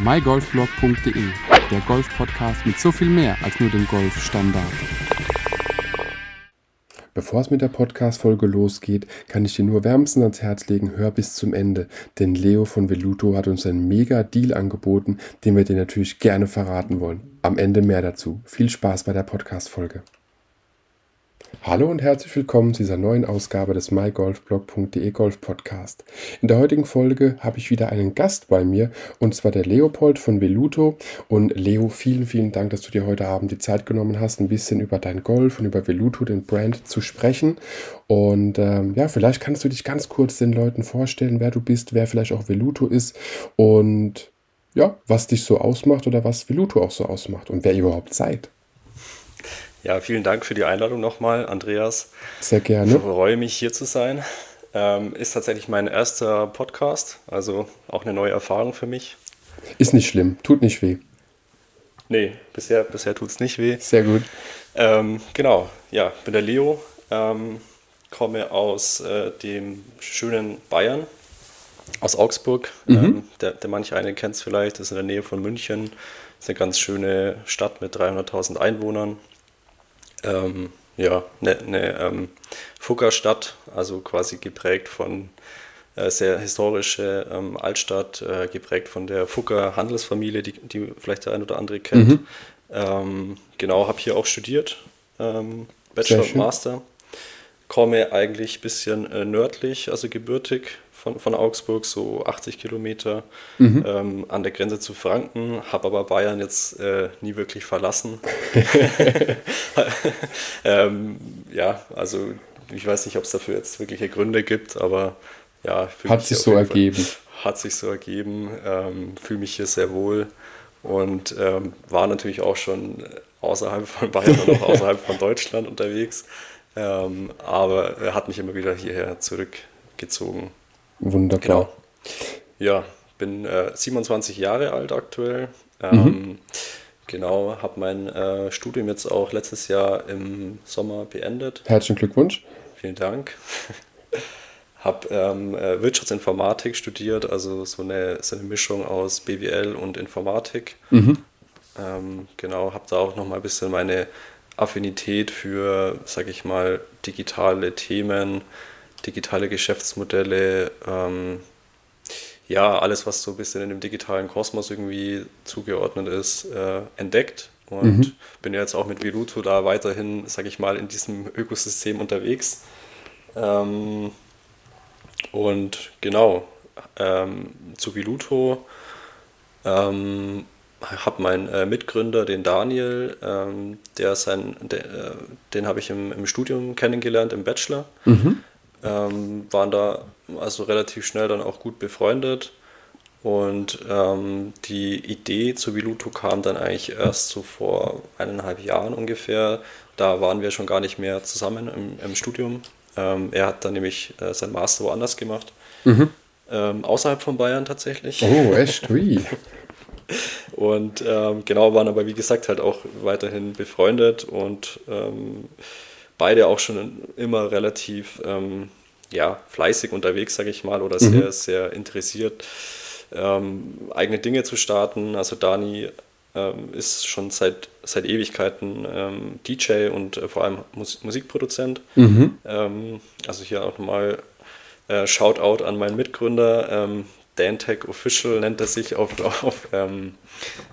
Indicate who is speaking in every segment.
Speaker 1: mygolfblog.de, der Golf-Podcast mit so viel mehr als nur dem Golfstandard.
Speaker 2: Bevor es mit der Podcast-Folge losgeht, kann ich dir nur wärmstens ans Herz legen, hör bis zum Ende. Denn Leo von Veluto hat uns einen mega Deal angeboten, den wir dir natürlich gerne verraten wollen. Am Ende mehr dazu. Viel Spaß bei der Podcast-Folge. Hallo und herzlich willkommen zu dieser neuen Ausgabe des mygolfblog.de Golf Podcast. In der heutigen Folge habe ich wieder einen Gast bei mir und zwar der Leopold von Veluto. Und Leo, vielen, vielen Dank, dass du dir heute Abend die Zeit genommen hast, ein bisschen über dein Golf und über Veluto, den Brand, zu sprechen. Und ähm, ja, vielleicht kannst du dich ganz kurz den Leuten vorstellen, wer du bist, wer vielleicht auch Veluto ist und ja, was dich so ausmacht oder was Veluto auch so ausmacht und wer ihr überhaupt seid.
Speaker 3: Ja, vielen Dank für die Einladung nochmal, Andreas.
Speaker 2: Sehr gerne.
Speaker 3: Ich freue mich, hier zu sein. Ähm, ist tatsächlich mein erster Podcast, also auch eine neue Erfahrung für mich.
Speaker 2: Ist nicht schlimm, tut nicht weh.
Speaker 3: Nee, bisher, bisher tut es nicht weh.
Speaker 2: Sehr gut.
Speaker 3: Ähm, genau, ja, bin der Leo, ähm, komme aus äh, dem schönen Bayern, aus Augsburg. Mhm. Ähm, der, der manche einen kennt es vielleicht, ist in der Nähe von München. Ist eine ganz schöne Stadt mit 300.000 Einwohnern ähm, ja, eine, eine ähm, Fuggerstadt, also quasi geprägt von äh, sehr historische ähm, Altstadt, äh, geprägt von der Fugger Handelsfamilie, die, die vielleicht der ein oder andere kennt. Mhm. Ähm, genau, habe hier auch studiert, ähm, Bachelor und Master. Komme eigentlich ein bisschen äh, nördlich, also gebürtig von, von Augsburg, so 80 Kilometer mhm. ähm, an der Grenze zu Franken, habe aber Bayern jetzt äh, nie wirklich verlassen. ähm, ja, also ich weiß nicht, ob es dafür jetzt wirkliche Gründe gibt, aber ja.
Speaker 2: Hat sich so ergeben.
Speaker 3: Fall, hat sich so ergeben, ähm, fühle mich hier sehr wohl und ähm, war natürlich auch schon außerhalb von Bayern und auch außerhalb von Deutschland unterwegs. Ähm, aber er hat mich immer wieder hierher zurückgezogen.
Speaker 2: Wunderbar.
Speaker 3: Genau. Ja, bin äh, 27 Jahre alt aktuell. Ähm, mhm. Genau, habe mein äh, Studium jetzt auch letztes Jahr im Sommer beendet.
Speaker 2: Herzlichen Glückwunsch.
Speaker 3: Vielen Dank. habe ähm, äh, Wirtschaftsinformatik studiert, also so eine, so eine Mischung aus BWL und Informatik. Mhm. Ähm, genau, habe da auch noch mal ein bisschen meine Affinität für, sage ich mal, digitale Themen, digitale Geschäftsmodelle, ähm, ja, alles, was so ein bisschen in dem digitalen Kosmos irgendwie zugeordnet ist, äh, entdeckt. Und mhm. bin jetzt auch mit Veluto da weiterhin, sage ich mal, in diesem Ökosystem unterwegs. Ähm, und genau, ähm, zu Veluto ähm, habe meinen äh, Mitgründer, den Daniel, ähm, der sein, der, äh, den habe ich im, im Studium kennengelernt, im Bachelor. Mhm ähm, waren da also relativ schnell dann auch gut befreundet. Und ähm, die Idee zu Viluto kam dann eigentlich erst so vor eineinhalb Jahren ungefähr. Da waren wir schon gar nicht mehr zusammen im, im Studium. Ähm, er hat dann nämlich äh, sein Master woanders gemacht. Mhm. Ähm, außerhalb von Bayern tatsächlich.
Speaker 2: Oh, echt? Wie?
Speaker 3: und ähm, genau, waren aber wie gesagt halt auch weiterhin befreundet und ähm, beide auch schon immer relativ ähm, ja, fleißig unterwegs, sage ich mal, oder mhm. sehr, sehr interessiert, ähm, eigene Dinge zu starten. Also Dani ähm, ist schon seit, seit Ewigkeiten ähm, DJ und äh, vor allem Mus Musikproduzent. Mhm. Ähm, also hier auch nochmal äh, Shoutout an meinen Mitgründer. Dantech Official nennt er sich auf, auf, ähm,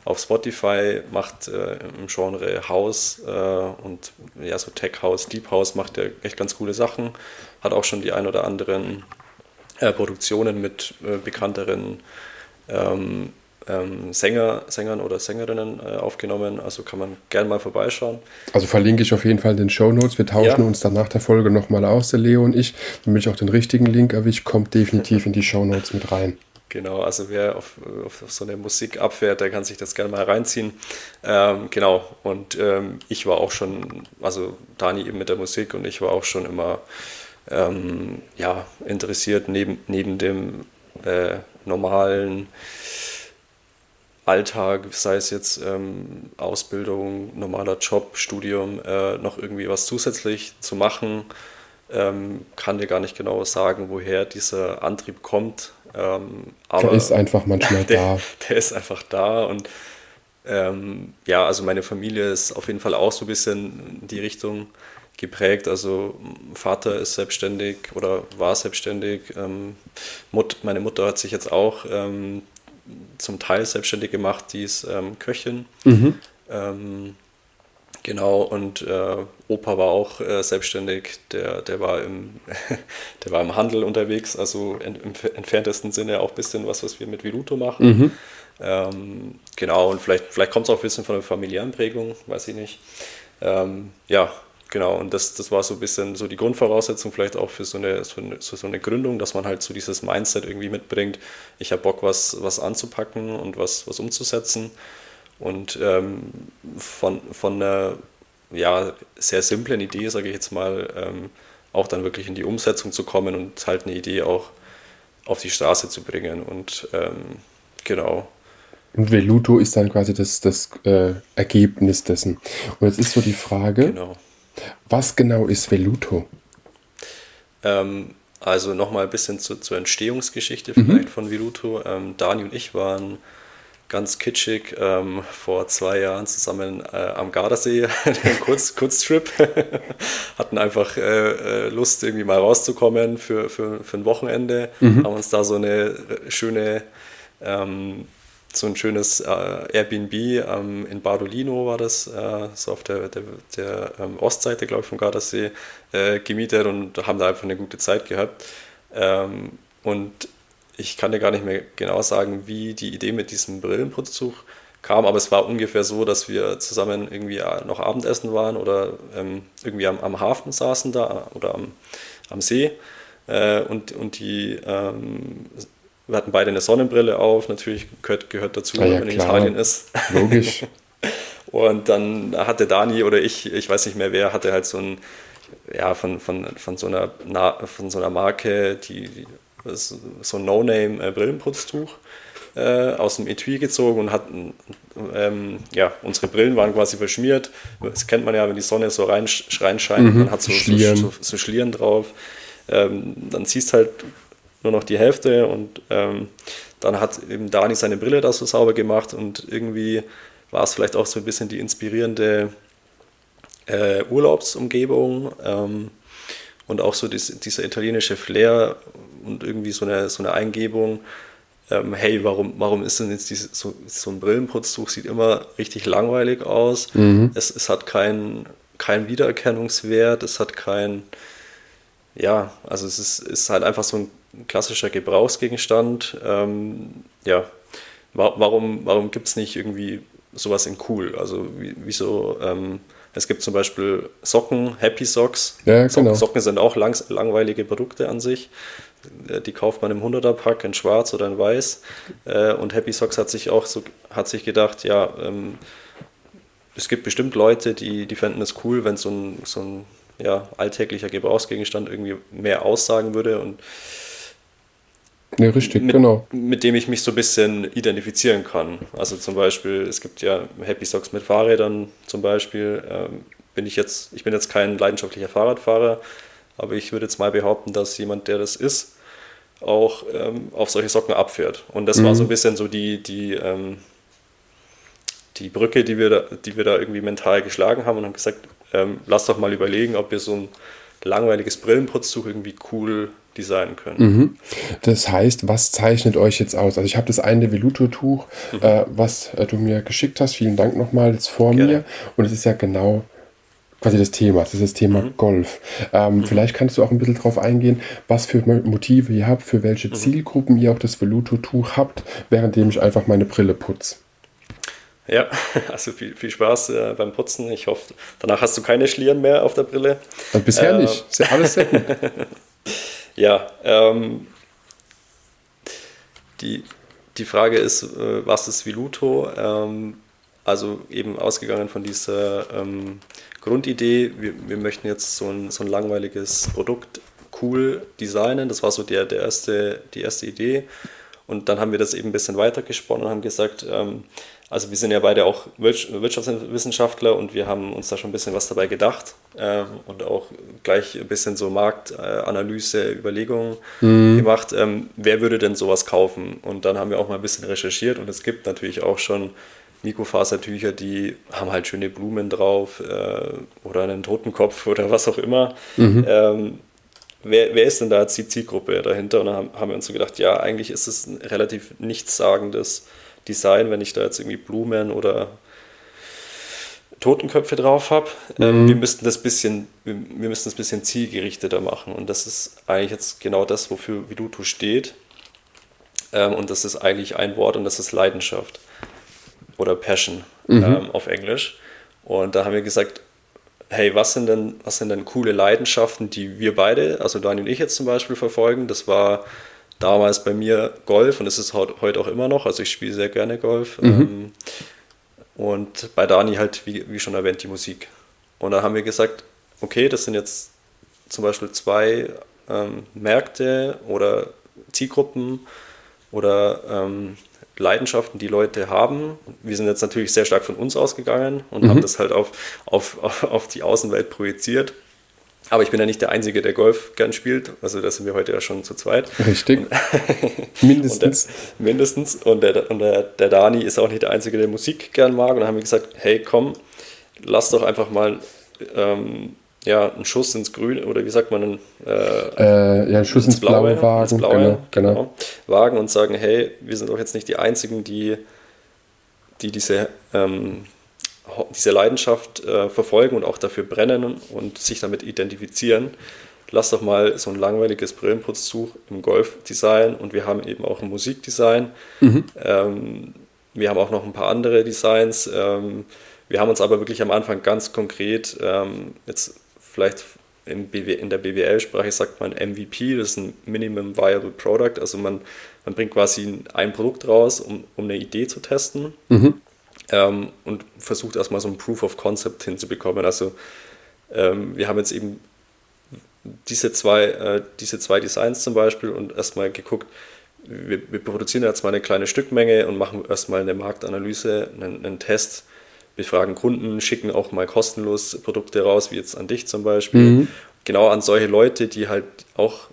Speaker 3: auf Spotify, macht äh, im Genre House äh, und ja, so Tech House, Deep House macht er echt ganz coole Sachen. Hat auch schon die ein oder anderen äh, Produktionen mit äh, bekannteren ähm, ähm, Sänger, Sängern oder Sängerinnen äh, aufgenommen. Also kann man gerne mal vorbeischauen.
Speaker 2: Also verlinke ich auf jeden Fall in den Show Notes. Wir tauschen ja. uns dann nach der Folge nochmal aus, der Leo und ich. Damit ich auch den richtigen Link erwische, kommt definitiv in die Show Notes mit rein.
Speaker 3: Genau, also wer auf, auf, so eine Musik abfährt, der kann sich das gerne mal reinziehen. Ähm, genau, und ähm, ich war auch schon, also Dani eben mit der Musik und ich war auch schon immer ähm, ja, interessiert, neben, neben dem äh, normalen Alltag, sei es jetzt ähm, Ausbildung, normaler Job, Studium, äh, noch irgendwie was zusätzlich zu machen. Ähm, kann dir gar nicht genau sagen, woher dieser Antrieb kommt Ähm,
Speaker 2: der ist einfach manchmal
Speaker 3: der,
Speaker 2: da.
Speaker 3: Der ist einfach da und ähm, ja, also meine Familie ist auf jeden Fall auch so ein bisschen in die Richtung geprägt. Also Vater ist selbstständig oder war selbstständig. Ähm, Mut, meine Mutter hat sich jetzt auch ähm, zum Teil selbstständig gemacht, die ist ähm, Köchin. Mhm. Genau, und äh, Opa war auch äh, selbstständig, der, der, war im, der war im Handel unterwegs, also in, im entferntesten Sinne auch ein bisschen was, was wir mit Viruto machen. Mhm. Ähm, genau, und vielleicht, vielleicht kommt es auch ein bisschen von der familiären Prägung, weiß ich nicht. Ähm, ja, genau, und das, das war so ein bisschen so die Grundvoraussetzung vielleicht auch für so eine, so eine, so eine Gründung, dass man halt so dieses Mindset irgendwie mitbringt, ich habe Bock, was, was anzupacken und was, was umzusetzen. Und ähm, von, von einer ja, sehr simplen Idee, sage ich jetzt mal, ähm, auch dann wirklich in die Umsetzung zu kommen und halt eine Idee auch auf die Straße zu bringen. Und ähm, genau,
Speaker 2: und Veluto ist dann quasi das, das äh, Ergebnis dessen. Und jetzt ist so die Frage, genau. was genau ist Veluto?
Speaker 3: Ähm, also nochmal ein bisschen zu, zur Entstehungsgeschichte mhm. vielleicht mhm. von Veluto. Ähm, Dani und ich waren ganz kitschig ähm, vor zwei Jahren zusammen äh, am Gardasee, einen Kurz, Kurztrip, hatten einfach äh, äh, Lust irgendwie mal rauszukommen für, für, für ein Wochenende, mhm. haben uns da so eine schöne ähm, so ein schönes äh, Airbnb ähm, in Bardolino war das, äh, so auf der, der, der ähm, Ostseite, glaube ich, vom Gardasee, äh, gemietet und haben da einfach eine gute Zeit gehabt. Ähm, und ich kann dir gar nicht mehr genau sagen, wie die Idee mit diesem Brillenputzzug kam, aber es war ungefähr so, dass wir zusammen irgendwie äh, noch Abendessen waren oder ähm, irgendwie am, am, Hafen saßen da oder am, am See. Äh, und, und die ähm, wir hatten beide eine Sonnenbrille auf, natürlich gehört, gehört dazu, ah, ja, wenn man in Italien ist.
Speaker 2: Logisch.
Speaker 3: und dann hatte Dani oder ich, ich weiß nicht mehr wer, hatte halt so ein, ja, von, von, von, so, einer, von so einer Marke, die, so ein No-Name-Brillenputztuch äh, aus dem Etui gezogen und hatten, ähm, ja, unsere Brillen waren quasi verschmiert. Das kennt man ja, wenn die Sonne so rein, reinscheint, mhm, man hat so Schlieren, so, so, so Schlieren drauf. Ähm, dann siehst halt nur noch die Hälfte und ähm, dann hat eben Dani seine Brille da so sauber gemacht und irgendwie war es vielleicht auch so ein bisschen die inspirierende äh, Urlaubsumgebung ähm, und auch so dies, dieser italienische Flair und irgendwie so eine, so eine Eingebung. Ähm, hey, warum, warum ist denn jetzt diese, so, so ein Brillenputztuch, sieht immer richtig langweilig aus. Mhm. Es, es hat keinen kein Wiedererkennungswert, es hat kein, ja, also es ist, ist halt einfach so ein klassischer Gebrauchsgegenstand. Ähm, ja, warum, warum gibt es nicht irgendwie sowas in cool? Also wieso, ähm, es gibt zum Beispiel Socken, Happy Socks.
Speaker 2: Ja, Socken, genau.
Speaker 3: Socken sind auch langs langweilige Produkte an sich. Äh, die kauft man im 100er-Pack in schwarz oder in weiß. Äh, und Happy Socks hat sich auch so, hat sich gedacht, ja, ähm, es gibt bestimmt Leute, die, die fänden es cool, wenn so ein, so ein ja, alltäglicher Gebrauchsgegenstand irgendwie mehr aussagen würde. Und
Speaker 2: ja, richtig,
Speaker 3: mit,
Speaker 2: genau.
Speaker 3: Mit dem ich mich so ein bisschen identifizieren kann. Also zum Beispiel, es gibt ja Happy Socks mit Fahrrädern zum Beispiel. Ähm, bin ich jetzt, ich bin jetzt kein leidenschaftlicher Fahrradfahrer, aber ich würde jetzt mal behaupten, dass jemand, der das ist, auch ähm, auf solche Socken abfährt. Und das mhm. war so ein bisschen so die, die, ähm, die Brücke, die wir, da, die wir da irgendwie mental geschlagen haben und haben gesagt, ähm, lass doch mal überlegen, ob wir so ein langweiliges Brillenputztuch irgendwie cool designen können.
Speaker 2: Mhm. Das heißt, was zeichnet euch jetzt aus? Also ich habe das eine Veluto-Tuch, mhm. äh, was äh, du mir geschickt hast. Vielen Dank nochmal jetzt vor Gerne. mir. Und es ist ja genau quasi das Thema. Das ist das Thema mhm. Golf. Ähm, mhm. Vielleicht kannst du auch ein bisschen darauf eingehen, was für Motive ihr habt, für welche mhm. Zielgruppen ihr auch das Veluto-Tuch habt, währenddem ich einfach meine Brille putze.
Speaker 3: Ja, also viel, viel Spaß äh, beim Putzen. Ich hoffe, danach hast du keine Schlieren mehr auf der Brille.
Speaker 2: Und bisher äh, nicht. Ist ja alles sehr gut.
Speaker 3: Ja, ähm, die, die Frage ist, äh, was ist Viluto? Ähm, also eben ausgegangen von dieser ähm, Grundidee, wir, wir möchten jetzt so ein, so ein langweiliges Produkt cool designen. Das war so der, der erste, die erste Idee. Und dann haben wir das eben ein bisschen weitergesponnen und haben gesagt, ähm, also wir sind ja beide auch Wirtschaftswissenschaftler und wir haben uns da schon ein bisschen was dabei gedacht ähm, und auch gleich ein bisschen so Marktanalyse, Überlegungen mhm. gemacht. Ähm, wer würde denn sowas kaufen? Und dann haben wir auch mal ein bisschen recherchiert und es gibt natürlich auch schon Mikrofasertücher, die haben halt schöne Blumen drauf äh, oder einen Totenkopf oder was auch immer. Mhm. Ähm, wer, wer ist denn da jetzt die Zielgruppe dahinter? Und dann haben, haben wir uns so gedacht, ja, eigentlich ist es ein relativ nichtssagendes Design, wenn ich da jetzt irgendwie Blumen oder Totenköpfe drauf habe. Ähm, mhm. wir müssten das bisschen, wir, wir müssten das bisschen zielgerichteter machen. Und das ist eigentlich jetzt genau das, wofür Viduto steht. Ähm, und das ist eigentlich ein Wort und das ist Leidenschaft oder Passion mhm. ähm, auf Englisch. Und da haben wir gesagt, hey, was sind denn, was sind denn coole Leidenschaften, die wir beide, also Daniel und ich jetzt zum Beispiel verfolgen? Das war damals bei mir Golf und es ist heute auch immer noch. Also ich spiele sehr gerne Golf. Mhm. Ähm, und bei Dani halt, wie, wie schon erwähnt, die Musik. Und da haben wir gesagt, okay, das sind jetzt zum Beispiel zwei ähm, Märkte oder Zielgruppen oder ähm, Leidenschaften, die Leute haben. Wir sind jetzt natürlich sehr stark von uns ausgegangen und mhm. haben das halt auf, auf, auf die Außenwelt projiziert. Aber ich bin ja nicht der Einzige, der Golf gern spielt. Also da sind wir heute ja schon zu zweit.
Speaker 2: Richtig. mindestens.
Speaker 3: Und der, mindestens. Und, der, und der, der Dani ist auch nicht der Einzige, der Musik gern mag. Und dann haben wir gesagt, hey komm, lass doch einfach mal ähm, ja, einen Schuss ins Grüne oder wie sagt man,
Speaker 2: äh, äh, ja, einen Schuss ins, ins Blaue, Blaue wagen. Ins Blaue,
Speaker 3: genau, genau. genau, Wagen und sagen, hey, wir sind doch jetzt nicht die Einzigen, die, die diese ähm, diese Leidenschaft äh, verfolgen und auch dafür brennen und sich damit identifizieren, lass doch mal so ein langweiliges Brillenputztuch im Golfdesign und wir haben eben auch ein Musikdesign. Mhm. Ähm, wir haben auch noch ein paar andere Designs. Ähm, wir haben uns aber wirklich am Anfang ganz konkret, ähm, jetzt vielleicht in, der BWL-Sprache sagt man MVP, das ist ein Minimum Viable Product, also man, man bringt quasi ein Produkt raus, um, um eine Idee zu testen. Mhm ähm, und versucht erstmal so ein Proof of Concept hinzubekommen. Also ähm, wir haben jetzt eben diese zwei, äh, diese zwei Designs zum Beispiel und erstmal geguckt, wir, wir, produzieren jetzt mal eine kleine Stückmenge und machen erstmal eine Marktanalyse, einen, einen, Test, befragen Kunden, schicken auch mal kostenlos Produkte raus, wie jetzt an dich zum Beispiel. Mhm. Genau an solche Leute, die halt auch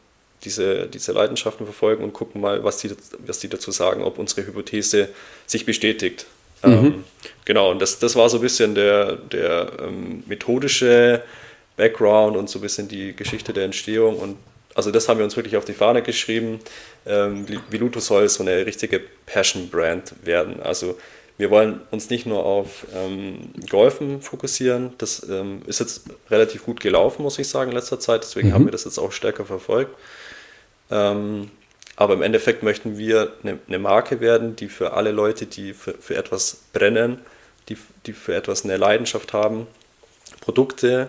Speaker 3: diese, diese Leidenschaften verfolgen und gucken mal, was die, was die dazu sagen, ob unsere Hypothese sich bestätigt. Mhm. Ähm, genau, und das, das war so ein bisschen der, der ähm, methodische Background und so ein bisschen die Geschichte der Entstehung. Und also das haben wir uns wirklich auf die Fahne geschrieben. Ähm, Viluto soll so eine richtige Passion-Brand werden. Also wir wollen uns nicht nur auf ähm, Golfen fokussieren. Das ähm, ist jetzt relativ gut gelaufen, muss ich sagen, in letzter Zeit. Deswegen mhm. haben wir das jetzt auch stärker verfolgt. Ähm, aber im Endeffekt möchten wir eine, eine Marke werden, die für alle Leute, die für, für etwas brennen, die, die für etwas eine Leidenschaft haben, Produkte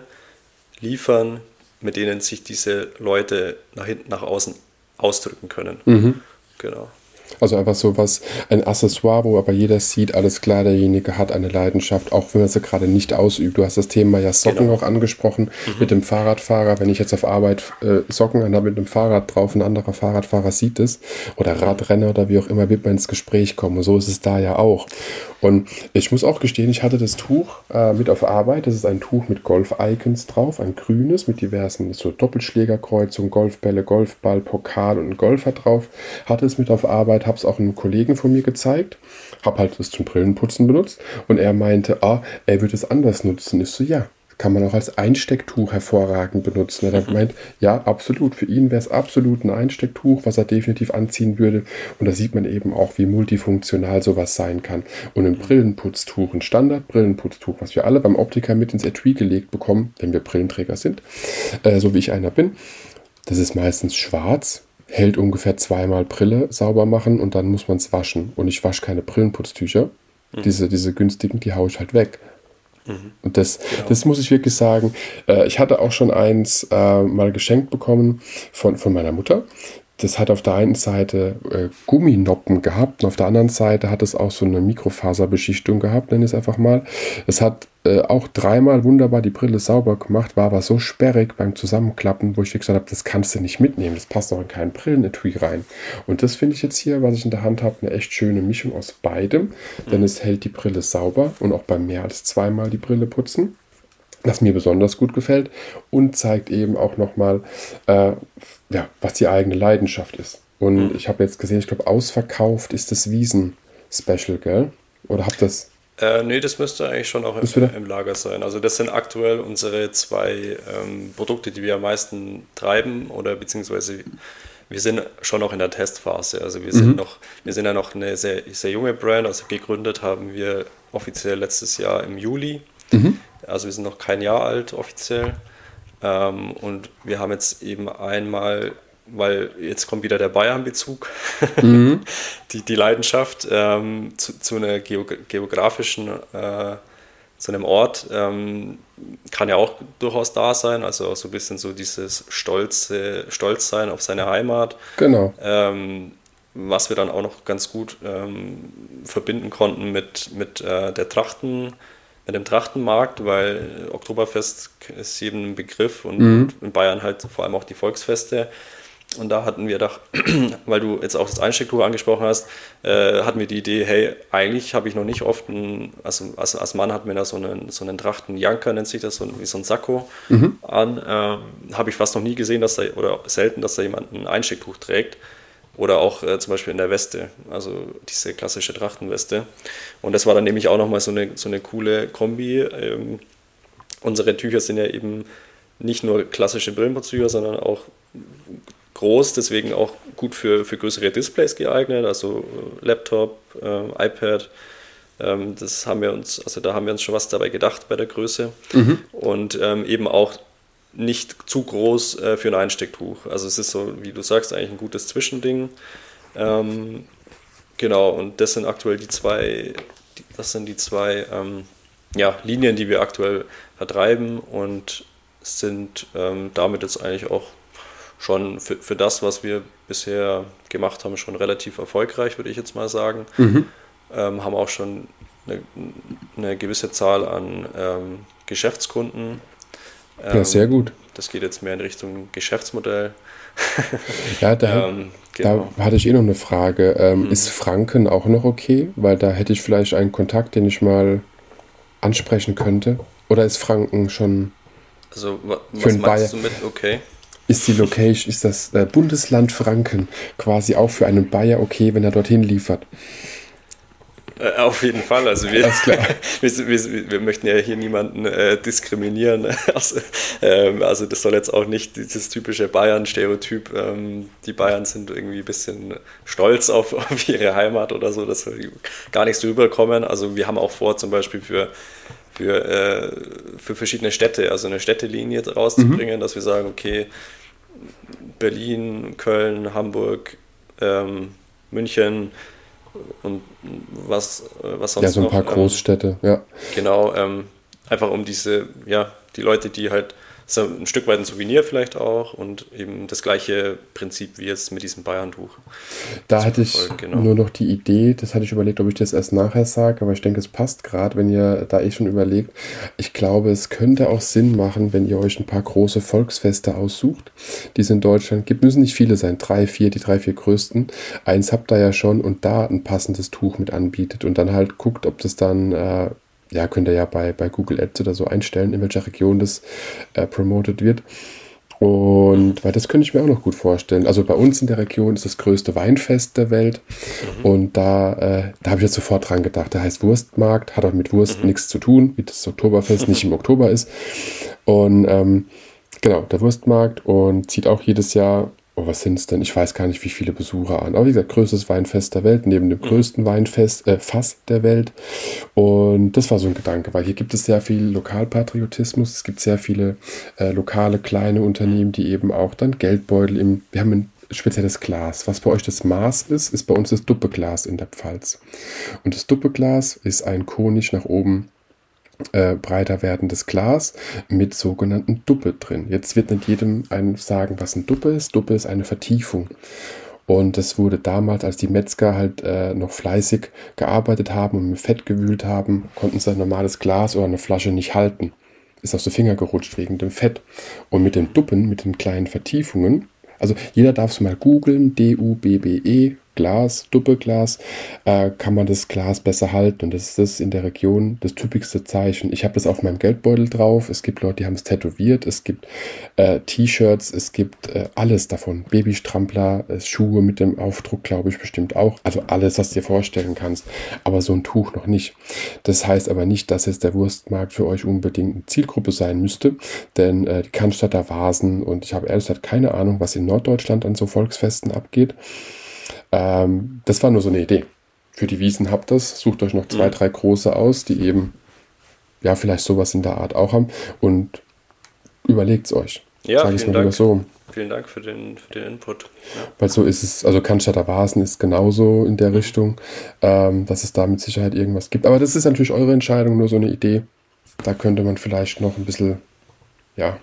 Speaker 3: liefern, mit denen sich diese Leute nach hinten, nach außen ausdrücken können. Mhm.
Speaker 2: Genau. Also einfach so was, ein Accessoire, wo aber jeder sieht, alles klar, derjenige hat eine Leidenschaft, auch wenn er sie gerade nicht ausübt. Du hast das Thema ja Socken genau. auch angesprochen mhm. mit dem Fahrradfahrer. Wenn ich jetzt auf Arbeit äh, Socken anhabe mit einem Fahrrad drauf, ein anderer Fahrradfahrer sieht es oder Radrenner oder wie auch immer, wird man ins Gespräch kommen. Und so ist es da ja auch. Und ich muss auch gestehen, ich hatte das Tuch äh, mit auf Arbeit. Das ist ein Tuch mit Golf-Icons drauf, ein grünes mit diversen so Doppelschlägerkreuzungen, Golfbälle, Golfball, Pokal und Golfer drauf. Hatte es mit auf Arbeit, habe es auch einem Kollegen von mir gezeigt, habe halt das zum Brillenputzen benutzt und er meinte, ah, er würde es anders nutzen. Ich so, ja, kann man auch als Einstecktuch hervorragend benutzen. Er hat gemeint, ja, absolut. Für ihn wäre es absolut ein Einstecktuch, was er definitiv anziehen würde. Und da sieht man eben auch, wie multifunktional sowas sein kann. Und ein Brillenputztuch, ein Standard-Brillenputztuch, was wir alle beim Optiker mit ins Etui gelegt bekommen, wenn wir Brillenträger sind, äh, so wie ich einer bin. Das ist meistens schwarz, hält ungefähr zweimal Brille sauber machen und dann muss man es waschen. Und ich wasche keine Brillenputztücher. Mhm. Diese, diese günstigen, die haue ich halt weg. Mhm. Und das, genau. das muss ich wirklich sagen. Äh, ich hatte auch schon eins äh, mal geschenkt bekommen von, von meiner Mutter. Das hat auf der einen Seite äh, Gumminoppen gehabt und auf der anderen Seite hat es auch so eine Mikrofaserbeschichtung gehabt, nenne ich es einfach mal. Es hat äh, auch dreimal wunderbar die Brille sauber gemacht, war aber so sperrig beim Zusammenklappen, wo ich gesagt habe, das kannst du nicht mitnehmen, das passt doch in keinen Brillenetui rein. Und das finde ich jetzt hier, was ich in der Hand habe, eine echt schöne Mischung aus beidem, denn mhm. es hält die Brille sauber und auch beim mehr als zweimal die Brille putzen was mir besonders gut gefällt und zeigt eben auch nochmal, äh, ja, was die eigene Leidenschaft ist. Und mhm. ich habe jetzt gesehen, ich glaube, ausverkauft ist das Wiesen-Special, gell? Oder habt das?
Speaker 3: Äh, nee, das müsste eigentlich schon auch im, im, Lager sein. Also das sind aktuell unsere zwei ähm, Produkte, die wir am meisten treiben oder beziehungsweise wir sind schon noch in der Testphase. Also wir sind mhm. noch, wir sind ja noch eine sehr, sehr junge Brand. Also gegründet haben wir offiziell letztes Jahr im Juli. Mhm. Also wir sind noch kein Jahr alt offiziell. Ähm, und wir haben jetzt eben einmal, weil jetzt kommt wieder der Bayern-Bezug, mhm. die, die Leidenschaft ähm, zu, zu einer geografischen, äh, zu einem Ort, ähm, kann ja auch durchaus da sein. Also auch so ein bisschen so dieses stolze, Stolz sein auf seine Heimat.
Speaker 2: Genau.
Speaker 3: Ähm, was wir dann auch noch ganz gut ähm, verbinden konnten mit, mit äh, der Trachten mit dem Trachtenmarkt, weil Oktoberfest ist jedem ein Begriff und mhm. in Bayern halt vor allem auch die Volksfeste. Und da hatten wir doch, weil du jetzt auch das Einstecktuch angesprochen hast, äh, hatten wir die Idee, hey, eigentlich habe ich noch nicht oft, einen, also als, als Mann hat man da so einen, so einen Trachtenjanker, nennt sich das, so, wie so ein Sakko mhm. an. Ähm, habe ich fast noch nie gesehen, dass da, oder selten, dass da jemand ein Einstecktuch trägt. Oder auch äh, zum Beispiel in der Weste, also diese klassische Trachtenweste. Und das war dann nämlich auch nochmal so eine, so eine coole Kombi. Ähm, unsere Tücher sind ja eben nicht nur klassische Brillenputztücher, sondern auch groß, deswegen auch gut für, für größere Displays geeignet, also äh, Laptop, äh, iPad. Ähm, das haben wir uns, also da haben wir uns schon was dabei gedacht bei der Größe. Mhm. Und ähm, eben auch nicht zu groß äh, für ein Einstecktuch. Also es ist so, wie du sagst, eigentlich ein gutes Zwischending. Ähm, genau, und das sind aktuell die zwei, das sind die zwei ähm, ja, Linien, die wir aktuell vertreiben und sind ähm, damit jetzt eigentlich auch schon für, für das, was wir bisher gemacht haben, schon relativ erfolgreich, würde ich jetzt mal sagen. Mhm. Ähm, haben auch schon eine, eine gewisse Zahl an ähm,
Speaker 2: ja, sehr gut.
Speaker 3: Das geht jetzt mehr in Richtung Geschäftsmodell.
Speaker 2: ja, da, ähm, genau. da hatte ich eh noch eine Frage. Ähm, mhm. Ist Franken auch noch okay? Weil da hätte ich vielleicht einen Kontakt, den ich mal ansprechen könnte. Oder ist Franken schon
Speaker 3: also, was für meinst du mit okay?
Speaker 2: Ist die Location, ist das äh, Bundesland Franken quasi auch für einen Bayer okay, wenn er dorthin liefert?
Speaker 3: Äh, auf jeden Fall. Also wir, wir, wir, wir, möchten ja hier niemanden äh, diskriminieren. Also, ähm, also, das soll jetzt auch nicht dieses typische Bayern-Stereotyp. Ähm, die Bayern sind irgendwie ein bisschen stolz auf, auf, ihre Heimat oder so. Das soll gar nicht so rüberkommen. Also wir haben auch vor, zum Beispiel für für, äh, für verschiedene Städte, also eine Städtelinie rauszubringen, mhm. dass wir sagen, okay, Berlin, Köln, Hamburg, ähm, München, und was, äh, was sonst
Speaker 2: Ja, so ein paar noch, ähm, Großstädte, ja.
Speaker 3: Genau, ähm, einfach um diese, ja, die Leute, die halt so ein Stück weit ein Souvenir vielleicht auch und eben das gleiche Prinzip wie jetzt mit diesem Bayern-Tuch.
Speaker 2: Da hatte ich genau. nur noch die Idee, das hatte ich überlegt, ob ich das erst nachher sage, aber ich denke, es passt gerade, wenn ihr da eh schon überlegt. Ich glaube, es könnte auch Sinn machen, wenn ihr euch ein paar große Volksfeste aussucht, die es in Deutschland gibt. Müssen nicht viele sein, drei, vier, die drei, vier größten. Eins habt ihr ja schon und da ein passendes Tuch mit anbietet und dann halt guckt, ob das dann äh, ja, könnt ihr ja bei, bei Google Ads oder so einstellen, in welcher Region das äh, promoted wird. Und weil das könnte ich mir auch noch gut vorstellen. Also bei uns in der Region ist das größte Weinfest der Welt. Mhm. Und da, äh, da habe ich jetzt sofort dran gedacht. Der heißt Wurstmarkt, hat auch mit Wurst mhm. nichts zu tun, wie das Oktoberfest nicht im Oktober ist. Und ähm, genau, der Wurstmarkt und zieht auch jedes Jahr oh, was sind es denn? Ich weiß gar nicht, wie viele Besucher an. Aber wie gesagt, größtes Weinfest der Welt, neben dem mhm. größten Weinfest, äh, Fass der Welt. Und das war so ein Gedanke, weil hier gibt es sehr viel Lokalpatriotismus. Es gibt sehr viele äh, lokale kleine Unternehmen, die eben auch dann Geldbeutel im, wir haben ein spezielles Glas. Was bei euch das Maß ist, ist bei uns das Duppeglas in der Pfalz. Und das Duppeglas ist ein konisch nach oben äh, breiter werdendes Glas mit sogenannten Duppe drin. Jetzt wird nicht jedem einem sagen, was ein Duppe ist. Duppe ist eine Vertiefung. Und das wurde damals, als die Metzger halt äh, noch fleißig gearbeitet haben und mit Fett gewühlt haben, konnten sie ein normales Glas oder eine Flasche nicht halten. Ist aus den Finger gerutscht wegen dem Fett. Und mit den Duppen, mit den kleinen Vertiefungen, also jeder darf es mal googeln, D-U-B-B-E, Glas, Doppelglas, äh, kann man das Glas besser halten. Und das ist das in der Region das typischste Zeichen. Ich habe das auf meinem Geldbeutel drauf. Es gibt Leute, die haben es tätowiert. Es gibt äh, T-Shirts, es gibt äh, alles davon. Babystrampler, äh, Schuhe mit dem Aufdruck, glaube ich, bestimmt auch. Also alles, was du dir vorstellen kannst. Aber so ein Tuch noch nicht. Das heißt aber nicht, dass jetzt der Wurstmarkt für euch unbedingt eine Zielgruppe sein müsste. Denn äh, die Cannstatter Vasen und ich habe ehrlich gesagt keine Ahnung, was in Norddeutschland an so Volksfesten abgeht. Ähm, das war nur so eine Idee. Für die Wiesen habt das. Sucht euch noch zwei, mhm. drei große aus, die eben ja vielleicht sowas in der Art auch haben und überlegt es euch.
Speaker 3: Ja, Sag vielen Dank. So. Vielen Dank für den, für den Input.
Speaker 2: Ja. Weil so ist es, also Cannstatter Vasen ist genauso in der mhm. Richtung, ähm, dass es da mit Sicherheit irgendwas gibt. Aber das ist natürlich eure Entscheidung, nur so eine Idee. Da könnte man vielleicht noch ein bisschen, ja,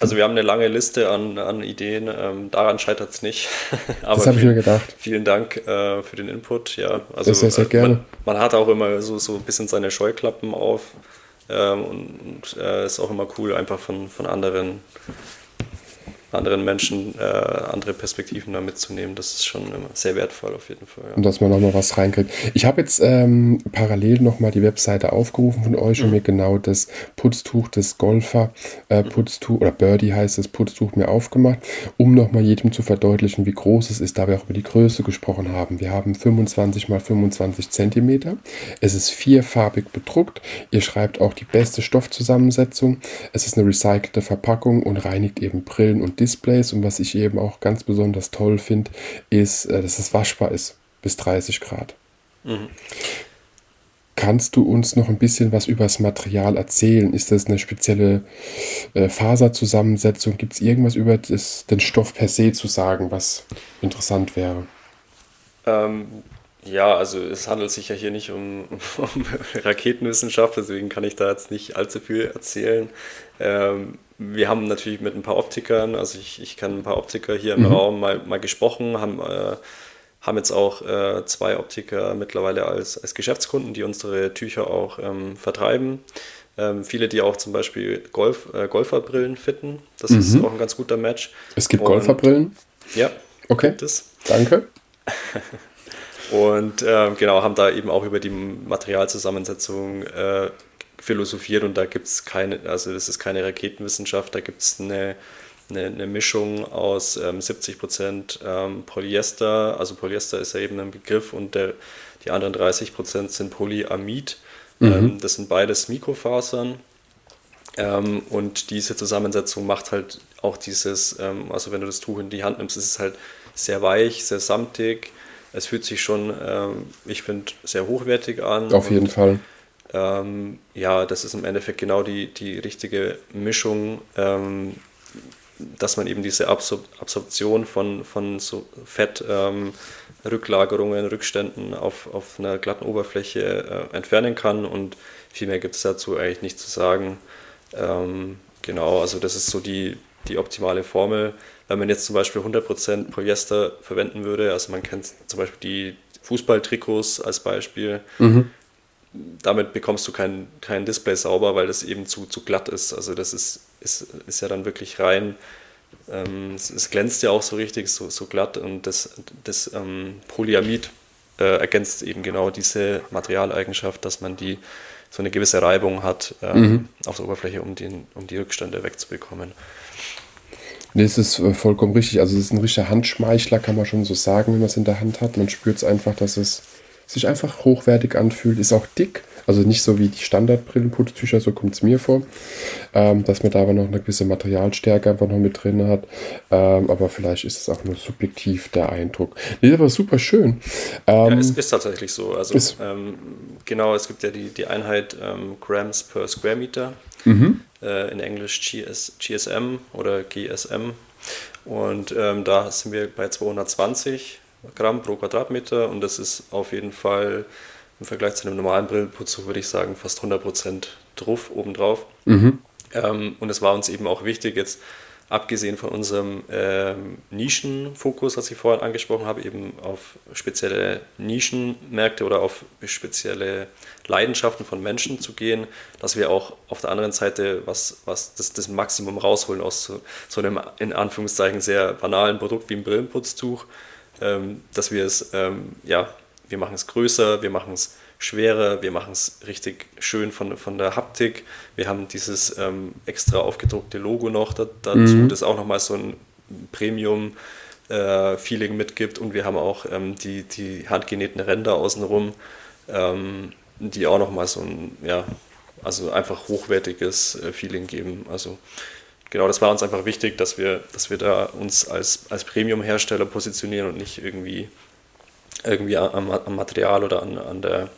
Speaker 3: also wir haben eine lange Liste an, an Ideen, ähm, daran scheitert es nicht.
Speaker 2: Aber das habe ich mir gedacht.
Speaker 3: Vielen Dank äh, für den Input. Ja,
Speaker 2: also sehr, sehr gerne.
Speaker 3: Man, man, hat auch immer so, so ein bisschen seine Scheuklappen auf ähm, und äh, ist auch immer cool, einfach von, von anderen anderen Menschen äh, andere Perspektiven da mitzunehmen. Das ist schon sehr wertvoll auf jeden Fall.
Speaker 2: Ja. Und dass man nochmal was reinkriegt. Ich habe jetzt ähm, parallel nochmal die Webseite aufgerufen von euch mhm. und mir genau das Putztuch des Golfer äh, mhm. Putztuch oder Birdie heißt das Putztuch mir aufgemacht, um nochmal jedem zu verdeutlichen, wie groß es ist, da wir auch über die Größe gesprochen haben. Wir haben 25 mal 25 Zentimeter. Es ist vierfarbig bedruckt. Ihr schreibt auch die beste Stoffzusammensetzung. Es ist eine recycelte Verpackung und reinigt eben Brillen und Displays und was ich eben auch ganz besonders toll finde, ist, äh, dass es waschbar ist bis 30 Grad. Mhm. Kannst du uns noch ein bisschen was über das Material erzählen? Ist das eine spezielle äh, Faserzusammensetzung? Gibt es irgendwas über das, den Stoff per se zu sagen, was interessant wäre?
Speaker 3: Ähm, ja, also es handelt sich ja hier nicht um, um Raketenwissenschaft, deswegen kann ich da jetzt nicht allzu viel erzählen. Ähm, wir haben natürlich mit ein paar Optikern, also ich, ich kann ein paar Optiker hier im mhm. Raum mal, mal gesprochen, haben, äh, haben jetzt auch äh, zwei Optiker mittlerweile als, als Geschäftskunden, die unsere Tücher auch ähm, vertreiben. Ähm, viele, die auch zum Beispiel Golf, äh, Golferbrillen fitten. Das mhm. ist auch ein ganz guter Match.
Speaker 2: Es gibt Und, Golferbrillen?
Speaker 3: Ja.
Speaker 2: Okay. Gibt es. Danke.
Speaker 3: Und äh, genau, haben da eben auch über die Materialzusammensetzung äh, philosophiert und da gibt es keine, also das ist keine Raketenwissenschaft, da gibt es eine, eine, eine, Mischung aus ähm, 70% ähm, Polyester, also Polyester ist ja eben ein Begriff und der, die anderen 30% sind Polyamid. Mhm. Ähm, das sind beides Mikrofasern. Ähm, und diese Zusammensetzung macht halt auch dieses, ähm, also wenn du das Tuch in die Hand nimmst, ist es halt sehr weich, sehr samtig. Es fühlt sich schon, ähm, ich finde, sehr hochwertig an.
Speaker 2: Auf jeden Fall
Speaker 3: ähm, ja, das ist im Endeffekt genau die, die richtige Mischung, ähm, dass man eben diese Absor Absorption von, von so Fettrücklagerungen, ähm, Rückständen auf, auf einer glatten Oberfläche äh, entfernen kann und viel mehr gibt es dazu eigentlich nicht zu sagen. Ähm, genau, also das ist so die, die optimale Formel. Wenn man jetzt zum Beispiel 100% Polyester verwenden würde, also man kennt zum Beispiel die Fußballtrikots als Beispiel, mhm damit bekommst du kein, kein Display sauber, weil das eben zu, zu glatt ist. Also das ist, ist, ist ja dann wirklich rein. Ähm, es, es, glänzt ja auch so richtig, so, so glatt und das, das ähm, Polyamid äh, ergänzt eben genau diese Materialeigenschaft, dass man die so eine gewisse Reibung hat ähm, mhm. auf der Oberfläche, um, den, um die Rückstände wegzubekommen.
Speaker 2: Nee, es ist äh, vollkommen richtig. Also es ist ein richtiger Handschmeichler, kann man schon so sagen, wenn man es in der Hand hat. Man spürt es einfach, dass es sich einfach hochwertig anfühlt, ist auch dick, also nicht so wie die Standardbrillenputztücher, so kommt es mir vor, ähm, dass man da aber noch eine gewisse Materialstärke einfach noch mit drin hat, ähm, aber vielleicht ist es auch nur subjektiv der Eindruck. Nee, aber super schön.
Speaker 3: Ähm, ja, es ist tatsächlich so, also ähm, genau, es gibt ja die, die Einheit ähm, Grams per Square Meter, mhm. äh, in Englisch GS, GSM oder GSM und ähm, da sind wir bei 220 Gramm pro Quadratmeter und das ist auf jeden Fall im Vergleich zu einem normalen Brillenputztuch würde ich sagen fast 100% drauf, obendrauf. Mhm. Ähm, und es war uns eben auch wichtig, jetzt abgesehen von unserem ähm, Nischenfokus, was ich vorhin angesprochen habe, eben auf spezielle Nischenmärkte oder auf spezielle Leidenschaften von Menschen zu gehen, dass wir auch auf der anderen Seite was, was das, das Maximum rausholen aus so, so einem in Anführungszeichen sehr banalen Produkt wie ein Brillenputztuch, ähm, dass wir es, ähm, ja, wir machen es größer, wir machen es schwerer, wir machen es richtig schön von, von der Haptik. Wir haben dieses ähm, extra aufgedruckte Logo noch da, dazu, mhm. das auch nochmal so ein Premium-Feeling äh, mitgibt. Und wir haben auch ähm, die, die handgenähten Ränder außenrum, ähm, die auch nochmal so ein, ja, also einfach hochwertiges äh, Feeling geben. Also genau, das war uns einfach wichtig, dass wir, dass wir da uns als, als Premium-Hersteller positionieren und nicht irgendwie irgendwie am, am Material oder an, an der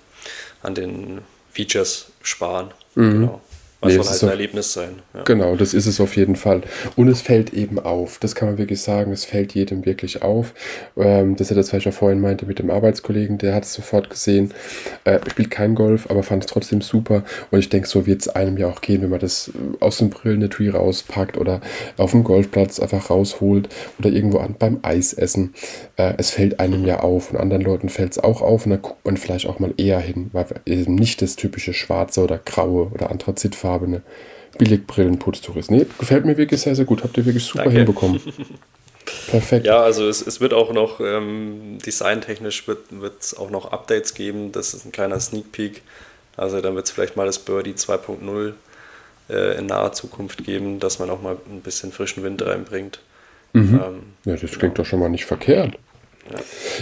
Speaker 3: an den Features sparen. Mhm. Genau. Was nee, soll halt ein Erlebnis sein.
Speaker 2: Ja. Genau, das ist es auf jeden Fall. Und es fällt eben auf. Das kann man wirklich sagen. Es fällt jedem wirklich auf. Ähm, das ist ja das, was ich ja vorhin meinte mit dem Arbeitskollegen. Der hat es sofort gesehen. Äh, spielt kein Golf, aber fand es trotzdem super. Und ich denke, so wird es einem ja auch gehen, wenn man das äh, aus dem Brillenetui rauspackt oder auf dem Golfplatz einfach rausholt oder irgendwo an beim Eisessen. Äh, es fällt einem ja auf. Und anderen Leuten fällt es auch auf. Und dann guckt man vielleicht auch mal eher hin, weil eben nicht das typische schwarze oder graue oder anthrazitfarbene farbene Billigbrillenputztuch ist. Nee, gefällt mir wirklich sehr, sehr gut. Habt ihr wirklich super Danke. hinbekommen.
Speaker 3: Perfekt. Ja, also es, es wird auch noch ähm, designtechnisch wird es auch noch Updates geben. Das ist ein kleiner Sneak Peek. Also dann wird es vielleicht mal das Birdie 2.0 äh, in naher Zukunft geben, dass man auch mal ein bisschen frischen Wind reinbringt.
Speaker 2: Mhm. Ähm, ja, das klingt genau. doch schon mal nicht verkehrt.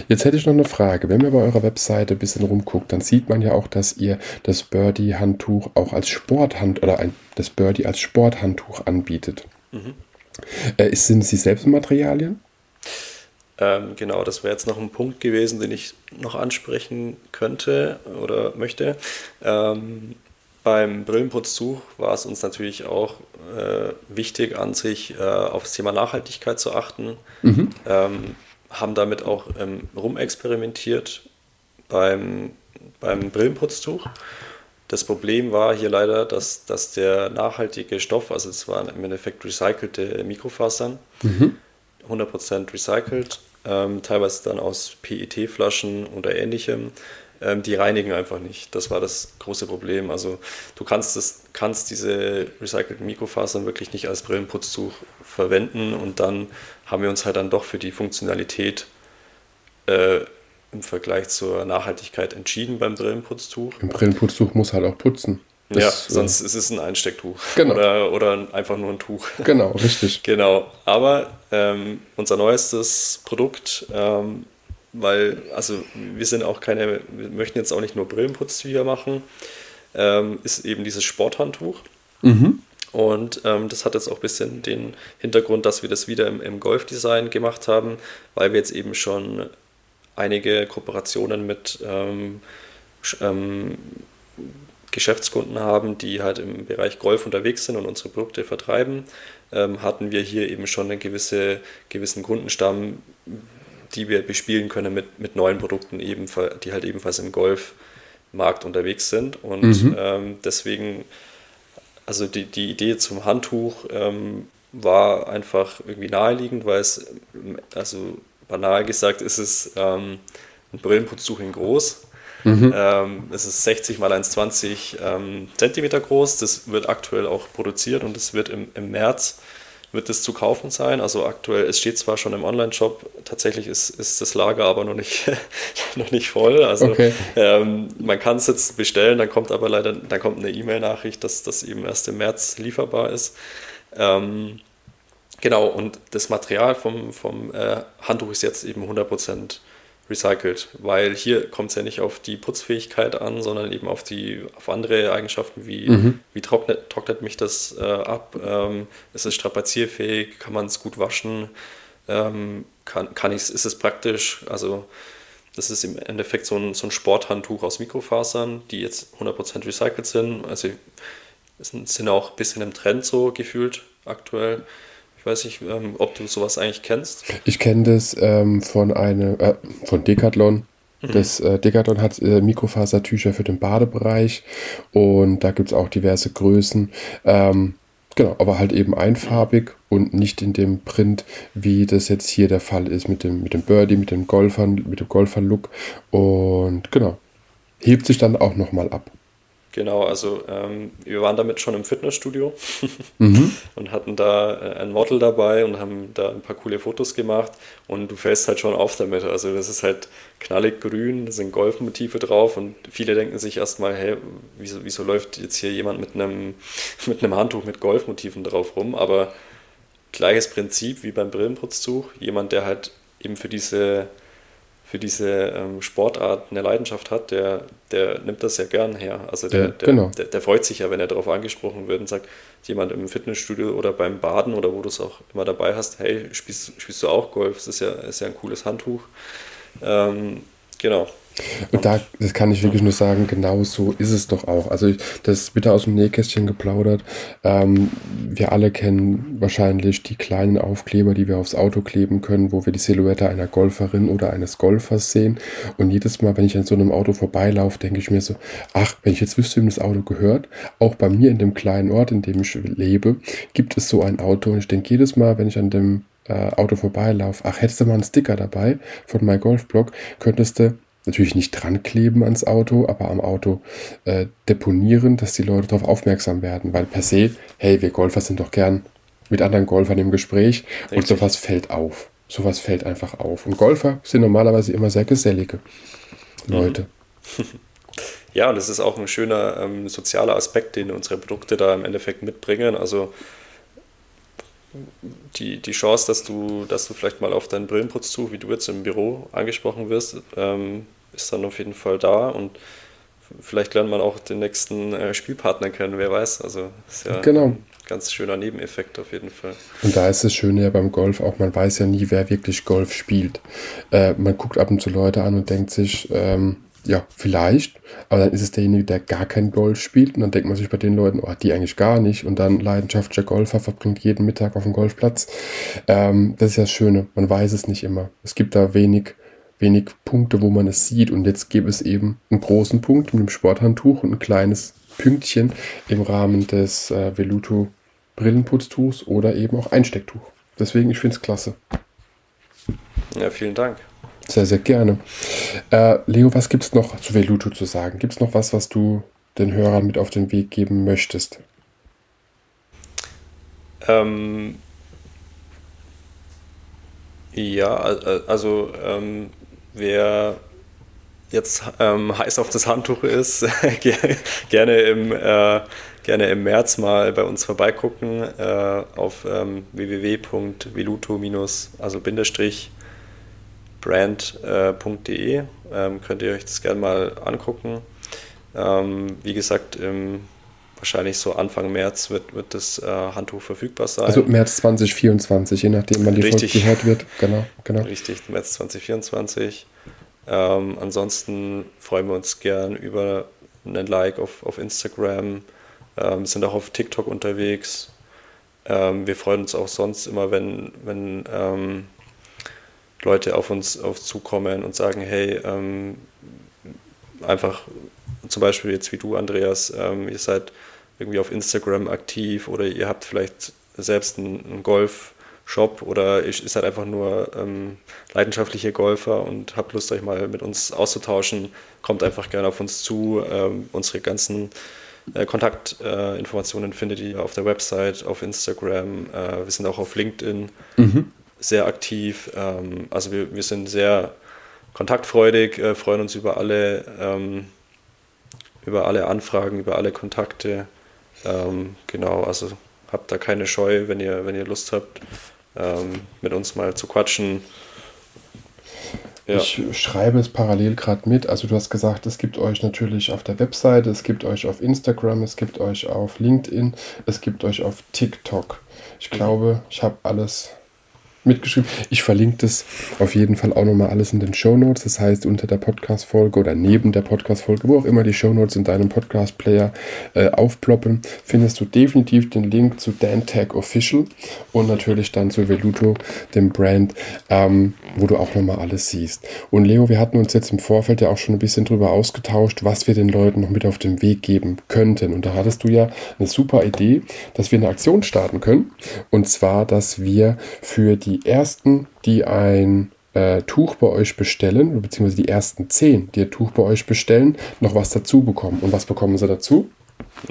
Speaker 2: Jetzt hätte ich noch eine Frage. Wenn man bei eurer Webseite ein bisschen rumguckt, dann sieht man ja auch, dass ihr das Birdie-Handtuch auch als Sporthand oder ein, das Birdie als Sporthandtuch anbietet. Mhm. Äh, sind Sie selbst Materialien?
Speaker 3: Ähm, genau, das wäre jetzt noch ein Punkt gewesen, den ich noch ansprechen könnte oder möchte. Ähm, beim Brillenputztuch war es uns natürlich auch äh, wichtig, an sich äh, auf das Thema Nachhaltigkeit zu achten. Mhm. Ähm, haben damit auch ähm, rumexperimentiert beim, beim Brillenputztuch. Das Problem war hier leider, dass, dass der nachhaltige Stoff, also es waren im Endeffekt recycelte Mikrofasern, mhm. 100% recycelt, ähm, teilweise dann aus PET-Flaschen oder ähnlichem, die reinigen einfach nicht. Das war das große Problem. Also du kannst, das, kannst diese recycelten Mikrofasern wirklich nicht als Brillenputztuch verwenden und dann haben wir uns halt dann doch für die Funktionalität äh, im Vergleich zur Nachhaltigkeit entschieden beim Brillenputztuch.
Speaker 2: Ein Brillenputztuch muss halt auch putzen.
Speaker 3: Das, ja, sonst äh, ist es ein Einstecktuch genau. oder, oder einfach nur ein Tuch.
Speaker 2: Genau, richtig.
Speaker 3: genau, aber ähm, unser neuestes Produkt ähm, weil, also wir sind auch keine, wir möchten jetzt auch nicht nur Brillenputztücher machen, ähm, ist eben dieses Sporthandtuch. Mhm. Und ähm, das hat jetzt auch ein bisschen den Hintergrund, dass wir das wieder im, im Golfdesign gemacht haben, weil wir jetzt eben schon einige Kooperationen mit ähm, ähm, Geschäftskunden haben, die halt im Bereich Golf unterwegs sind und unsere Produkte vertreiben, ähm, hatten wir hier eben schon einen gewisse, gewissen Kundenstamm, die wir bespielen können mit, mit neuen Produkten, die halt ebenfalls im Golfmarkt unterwegs sind. Und mhm. ähm, deswegen, also die, die Idee zum Handtuch ähm, war einfach irgendwie naheliegend, weil es, also banal gesagt, ist es ähm, ein Brillenputztuch in groß. Mhm. Ähm, es ist 60 mal 1,20 ähm, Zentimeter groß. Das wird aktuell auch produziert und es wird im, im März wird es zu kaufen sein. Also aktuell, es steht zwar schon im Online-Shop, tatsächlich ist, ist das Lager aber noch nicht, noch nicht voll. Also okay. ähm, man kann es jetzt bestellen, dann kommt aber leider, dann kommt eine E-Mail-Nachricht, dass das eben erst im März lieferbar ist. Ähm, genau, und das Material vom, vom äh, Handtuch ist jetzt eben 100% recycelt, weil hier kommt es ja nicht auf die Putzfähigkeit an, sondern eben auf die auf andere Eigenschaften wie mhm. wie trocknet, trocknet mich das äh, ab, ähm, ist es strapazierfähig, kann man es gut waschen, ähm, kann, kann ich ist es praktisch, also das ist im Endeffekt so ein, so ein Sporthandtuch aus Mikrofasern, die jetzt 100% recycelt sind, also sind auch ein bisschen im Trend so gefühlt aktuell. Ich weiß nicht, ähm, ob du sowas eigentlich kennst.
Speaker 2: Ich kenne das ähm, von einem, äh, von Decathlon. Mhm. Das äh, Decathlon hat äh, Mikrofasertücher für den Badebereich und da gibt es auch diverse Größen. Ähm, genau, aber halt eben einfarbig und nicht in dem Print, wie das jetzt hier der Fall ist mit dem, mit dem Birdie, mit dem Golfern, mit dem Golfer-Look. Und genau, hebt sich dann auch nochmal ab.
Speaker 3: Genau, also ähm, wir waren damit schon im Fitnessstudio mhm. und hatten da äh, ein Model dabei und haben da ein paar coole Fotos gemacht und du fällst halt schon auf damit. Also das ist halt knallig grün, da sind Golfmotive drauf und viele denken sich erstmal, hey, wieso, wieso läuft jetzt hier jemand mit einem, mit einem Handtuch mit Golfmotiven drauf rum? Aber gleiches Prinzip wie beim Brillenputzzug, jemand, der halt eben für diese für diese ähm, Sportart eine Leidenschaft hat, der, der nimmt das ja gern her. Also der, ja, genau. der, der, der, freut sich ja, wenn er darauf angesprochen wird und sagt, jemand im Fitnessstudio oder beim Baden oder wo du es auch immer dabei hast, hey, spielst, spielst du auch Golf? Das ist ja, ist ja ein cooles Handtuch. Ähm, genau.
Speaker 2: Und da, das kann ich wirklich nur sagen, genau so ist es doch auch. Also das bitte aus dem Nähkästchen geplaudert. Ähm, wir alle kennen wahrscheinlich die kleinen Aufkleber, die wir aufs Auto kleben können, wo wir die Silhouette einer Golferin oder eines Golfers sehen. Und jedes Mal, wenn ich an so einem Auto vorbeilaufe, denke ich mir so, ach, wenn ich jetzt wüsste, wem das Auto gehört, auch bei mir in dem kleinen Ort, in dem ich lebe, gibt es so ein Auto. Und ich denke jedes Mal, wenn ich an dem äh, Auto vorbeilaufe, ach, hättest du mal einen Sticker dabei von My Golf Blog, könntest du natürlich nicht dran kleben ans Auto, aber am Auto äh, deponieren, dass die Leute darauf aufmerksam werden. Weil per se, hey, wir Golfer sind doch gern mit anderen Golfern im Gespräch Richtig. und sowas fällt auf. Sowas fällt einfach auf. Und Golfer sind normalerweise immer sehr gesellige Leute.
Speaker 3: Ja, und das ist auch ein schöner ähm, sozialer Aspekt, den unsere Produkte da im Endeffekt mitbringen. Also die, die Chance, dass du, dass du vielleicht mal auf deinen Brillenputztuch, wie du jetzt im Büro angesprochen wirst, ähm, ist dann auf jeden Fall da und vielleicht lernt man auch den nächsten äh, Spielpartner kennen, wer weiß. Also ist ja genau. ein ganz schöner Nebeneffekt auf jeden Fall.
Speaker 2: Und da ist das Schöne ja beim Golf auch, man weiß ja nie, wer wirklich Golf spielt. Äh, man guckt ab und zu Leute an und denkt sich, ähm, ja, vielleicht, aber dann ist es derjenige, der gar kein Golf spielt und dann denkt man sich bei den Leuten, oh, die eigentlich gar nicht und dann leidenschaftlicher Golfer verbringt jeden Mittag auf dem Golfplatz. Ähm, das ist ja das Schöne, man weiß es nicht immer. Es gibt da wenig, wenig Punkte, wo man es sieht und jetzt gibt es eben einen großen Punkt mit dem Sporthandtuch und ein kleines Pünktchen im Rahmen des äh, Veluto Brillenputztuchs oder eben auch Einstecktuch. Deswegen, ich finde es klasse.
Speaker 3: Ja, vielen Dank.
Speaker 2: Sehr, sehr gerne. Äh, Leo, was gibt es noch zu Veluto zu sagen? Gibt es noch was, was du den Hörern mit auf den Weg geben möchtest?
Speaker 3: Ähm, ja, also ähm, wer jetzt ähm, heiß auf das Handtuch ist, gerne, im, äh, gerne im März mal bei uns vorbeigucken äh, auf ähm, www.veluto- also Bindestrich brand.de. Ähm, könnt ihr euch das gerne mal angucken. Ähm, wie gesagt, im, wahrscheinlich so Anfang März wird, wird das äh, Handtuch verfügbar sein.
Speaker 2: Also März 2024, je nachdem, wann die Richtig. Folge gehört wird. Genau, genau.
Speaker 3: Richtig, März 2024. Ähm, ansonsten freuen wir uns gern über einen Like auf, auf Instagram. Ähm, sind auch auf TikTok unterwegs. Ähm, wir freuen uns auch sonst immer, wenn, wenn ähm, Leute auf uns auf zukommen und sagen, hey, ähm, einfach zum Beispiel jetzt wie du, Andreas, ähm, ihr seid irgendwie auf Instagram aktiv oder ihr habt vielleicht selbst einen, einen Golf-Shop oder ihr seid einfach nur ähm, leidenschaftliche Golfer und habt Lust, euch mal mit uns auszutauschen, kommt einfach gerne auf uns zu. Ähm, unsere ganzen äh, Kontaktinformationen äh, findet ihr auf der Website, auf Instagram. Äh, wir sind auch auf LinkedIn. Mhm sehr aktiv. Ähm, also wir, wir sind sehr kontaktfreudig, äh, freuen uns über alle, ähm, über alle Anfragen, über alle Kontakte. Ähm, genau, also habt da keine Scheu, wenn ihr, wenn ihr Lust habt, ähm, mit uns mal zu quatschen.
Speaker 2: Ja. Ich schreibe es parallel gerade mit. Also du hast gesagt, es gibt euch natürlich auf der Webseite, es gibt euch auf Instagram, es gibt euch auf LinkedIn, es gibt euch auf TikTok. Ich mhm. glaube, ich habe alles mitgeschrieben. Ich verlinke das auf jeden Fall auch nochmal alles in den Show Notes. Das heißt, unter der Podcast-Folge oder neben der Podcast-Folge, wo auch immer die Show Notes in deinem Podcast-Player äh, aufploppen, findest du definitiv den Link zu Dan Tag Official und natürlich dann zu Veluto, dem Brand, ähm, wo du auch nochmal alles siehst. Und Leo, wir hatten uns jetzt im Vorfeld ja auch schon ein bisschen drüber ausgetauscht, was wir den Leuten noch mit auf den Weg geben könnten. Und da hattest du ja eine super Idee, dass wir eine Aktion starten können. Und zwar, dass wir für die die ersten, die ein äh, Tuch bei euch bestellen, beziehungsweise die ersten zehn, die ein Tuch bei euch bestellen, noch was dazu bekommen. Und was bekommen sie dazu?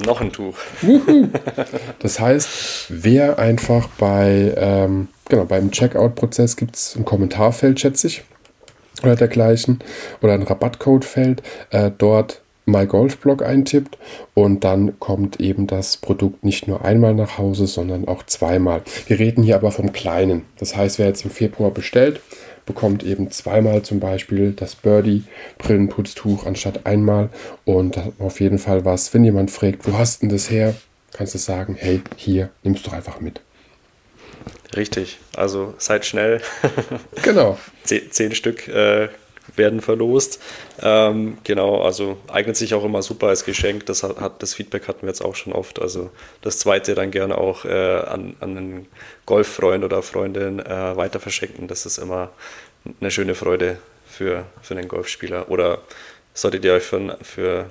Speaker 3: Noch ein Tuch.
Speaker 2: das heißt, wer einfach bei, ähm, genau, beim Checkout-Prozess gibt es ein Kommentarfeld, schätze ich, oder dergleichen, oder ein Rabattcode-Feld, äh, dort MyGolfBlog eintippt und dann kommt eben das Produkt nicht nur einmal nach Hause, sondern auch zweimal. Wir reden hier aber vom Kleinen. Das heißt, wer jetzt im Februar bestellt, bekommt eben zweimal zum Beispiel das Birdie Brillenputztuch anstatt einmal und auf jeden Fall was, wenn jemand fragt, wo hast denn das her, kannst du sagen, hey, hier, nimmst du einfach mit.
Speaker 3: Richtig, also seid schnell.
Speaker 2: genau.
Speaker 3: Zehn, zehn Stück äh, werden verlost. Ähm, genau, also eignet sich auch immer super als Geschenk. Das, hat, das Feedback hatten wir jetzt auch schon oft. Also das zweite dann gerne auch äh, an, an einen Golffreund oder Freundin äh, weiter verschenken. Das ist immer eine schöne Freude für, für einen Golfspieler. Oder solltet ihr euch für, für,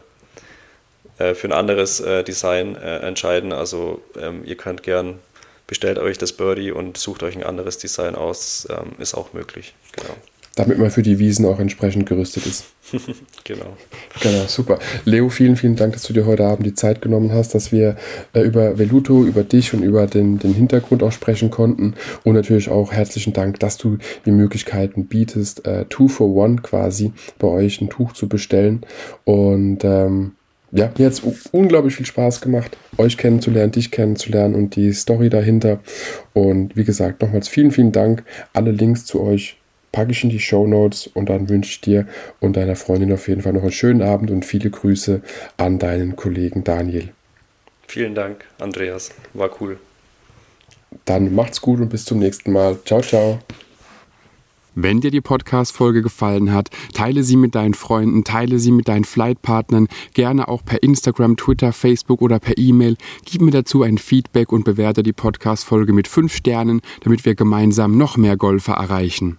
Speaker 3: äh, für ein anderes äh, Design äh, entscheiden, also ähm, ihr könnt gern bestellt euch das Birdie und sucht euch ein anderes Design aus, ähm, ist auch möglich. Genau
Speaker 2: damit man für die Wiesen auch entsprechend gerüstet ist.
Speaker 3: genau.
Speaker 2: Genau, super. Leo, vielen, vielen Dank, dass du dir heute Abend die Zeit genommen hast, dass wir äh, über Veluto, über dich und über den, den Hintergrund auch sprechen konnten. Und natürlich auch herzlichen Dank, dass du die Möglichkeiten bietest, äh, Two for One quasi bei euch ein Tuch zu bestellen. Und ähm, ja, mir hat es unglaublich viel Spaß gemacht, euch kennenzulernen, dich kennenzulernen und die Story dahinter. Und wie gesagt, nochmals vielen, vielen Dank. Alle Links zu euch packe ich in die Show Notes und dann wünsche ich dir und deiner Freundin auf jeden Fall noch einen schönen Abend und viele Grüße an deinen Kollegen Daniel.
Speaker 3: Vielen Dank, Andreas. War cool.
Speaker 2: Dann macht's gut und bis zum nächsten Mal. Ciao, ciao.
Speaker 1: Wenn dir die Podcast-Folge gefallen hat, teile sie mit deinen Freunden, teile sie mit deinen Flightpartnern, gerne auch per Instagram, Twitter, Facebook oder per E-Mail. Gib mir dazu ein Feedback und bewerte die Podcast-Folge mit 5 Sternen, damit wir gemeinsam noch mehr Golfer erreichen